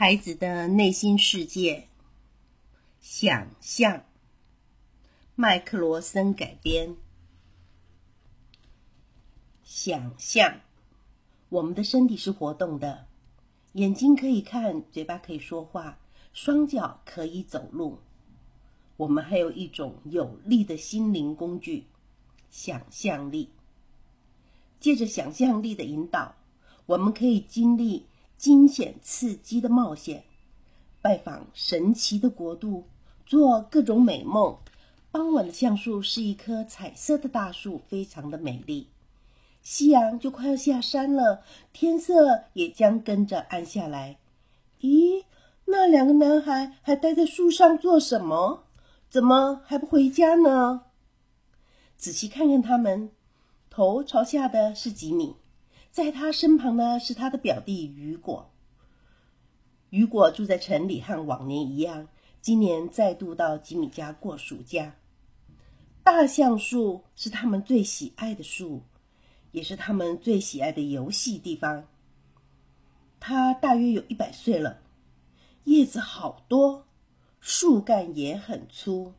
孩子的内心世界，想象。麦克罗森改编。想象，我们的身体是活动的，眼睛可以看，嘴巴可以说话，双脚可以走路。我们还有一种有力的心灵工具——想象力。借着想象力的引导，我们可以经历。惊险刺激的冒险，拜访神奇的国度，做各种美梦。傍晚的橡树是一棵彩色的大树，非常的美丽。夕阳就快要下山了，天色也将跟着暗下来。咦，那两个男孩还待在树上做什么？怎么还不回家呢？仔细看看他们，头朝下的是吉米。在他身旁呢，是他的表弟雨果。雨果住在城里，和往年一样，今年再度到吉米家过暑假。大橡树是他们最喜爱的树，也是他们最喜爱的游戏地方。它大约有一百岁了，叶子好多，树干也很粗。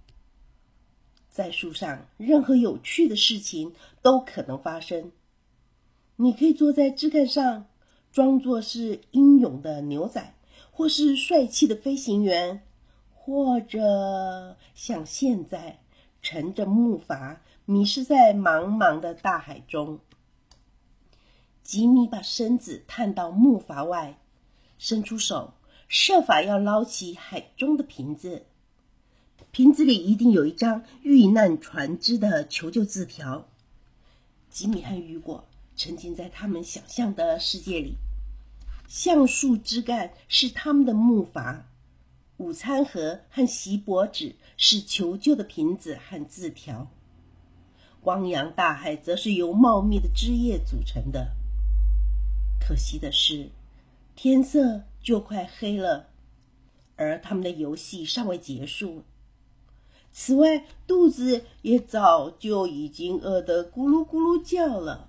在树上，任何有趣的事情都可能发生。你可以坐在枝干上，装作是英勇的牛仔，或是帅气的飞行员，或者像现在乘着木筏迷失在茫茫的大海中。吉米把身子探到木筏外，伸出手，设法要捞起海中的瓶子。瓶子里一定有一张遇难船只的求救字条。吉米和雨果。沉浸在他们想象的世界里，橡树枝干是他们的木筏，午餐盒和锡箔纸是求救的瓶子和字条，汪洋大海则是由茂密的枝叶组成的。可惜的是，天色就快黑了，而他们的游戏尚未结束。此外，肚子也早就已经饿得咕噜咕噜叫了。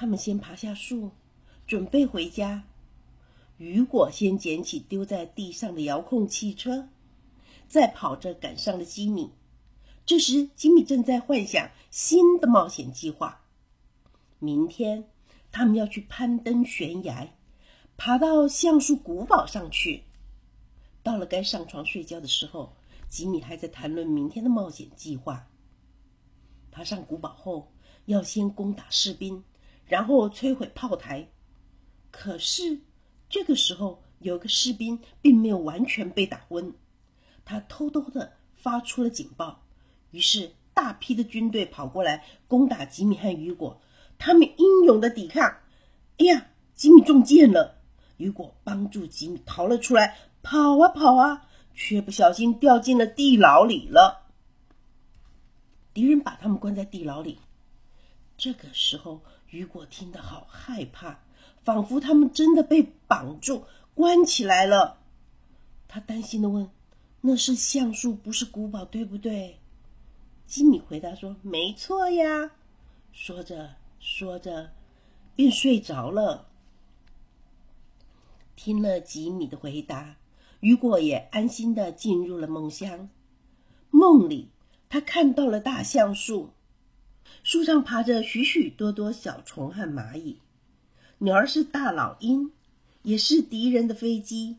他们先爬下树，准备回家。雨果先捡起丢在地上的遥控汽车，再跑着赶上了吉米。这时，吉米正在幻想新的冒险计划。明天，他们要去攀登悬崖，爬到橡树古堡上去。到了该上床睡觉的时候，吉米还在谈论明天的冒险计划。爬上古堡后，要先攻打士兵。然后摧毁炮台，可是这个时候有个士兵并没有完全被打昏，他偷偷的发出了警报，于是大批的军队跑过来攻打吉米和雨果，他们英勇的抵抗。哎呀，吉米中箭了，雨果帮助吉米逃了出来，跑啊跑啊，却不小心掉进了地牢里了。敌人把他们关在地牢里，这个时候。雨果听得好害怕，仿佛他们真的被绑住、关起来了。他担心的问：“那是橡树，不是古堡，对不对？”吉米回答说：“没错呀。”说着说着，便睡着了。听了吉米的回答，雨果也安心的进入了梦乡。梦里，他看到了大橡树。树上爬着许许多多小虫和蚂蚁，鸟儿是大老鹰，也是敌人的飞机。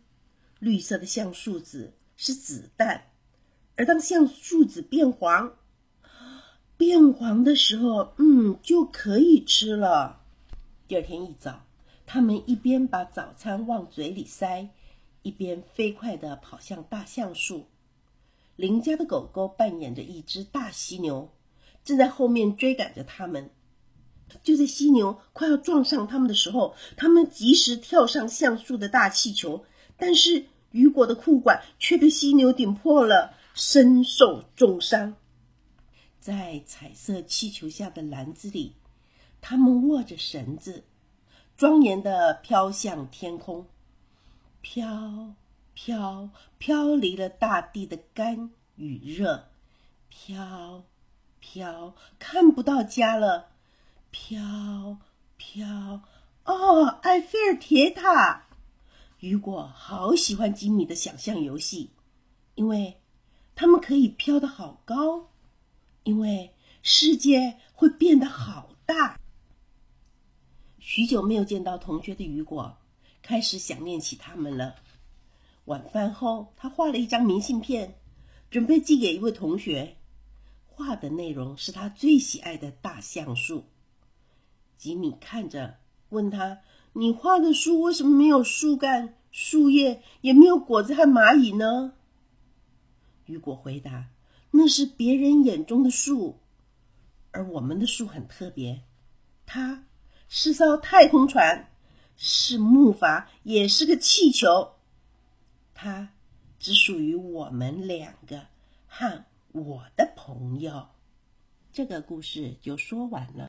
绿色的橡树子是子弹，而当橡树子变黄，变黄的时候，嗯，就可以吃了。第二天一早，他们一边把早餐往嘴里塞，一边飞快地跑向大橡树。邻家的狗狗扮演着一只大犀牛。正在后面追赶着他们，就在犀牛快要撞上他们的时候，他们及时跳上橡树的大气球，但是雨果的裤管却被犀牛顶破了，身受重伤。在彩色气球下的篮子里，他们握着绳子，庄严地飘向天空，飘飘飘离了大地的干与热，飘。飘，看不到家了。飘飘，哦，埃菲尔铁塔。雨果好喜欢吉米的想象游戏，因为他们可以飘得好高，因为世界会变得好大。许久没有见到同学的雨果，开始想念起他们了。晚饭后，他画了一张明信片，准备寄给一位同学。画的内容是他最喜爱的大橡树。吉米看着，问他：“你画的树为什么没有树干、树叶，也没有果子和蚂蚁呢？”雨果回答：“那是别人眼中的树，而我们的树很特别，它是艘太空船，是木筏，也是个气球。它只属于我们两个和我的朋友。”这个故事就说完了。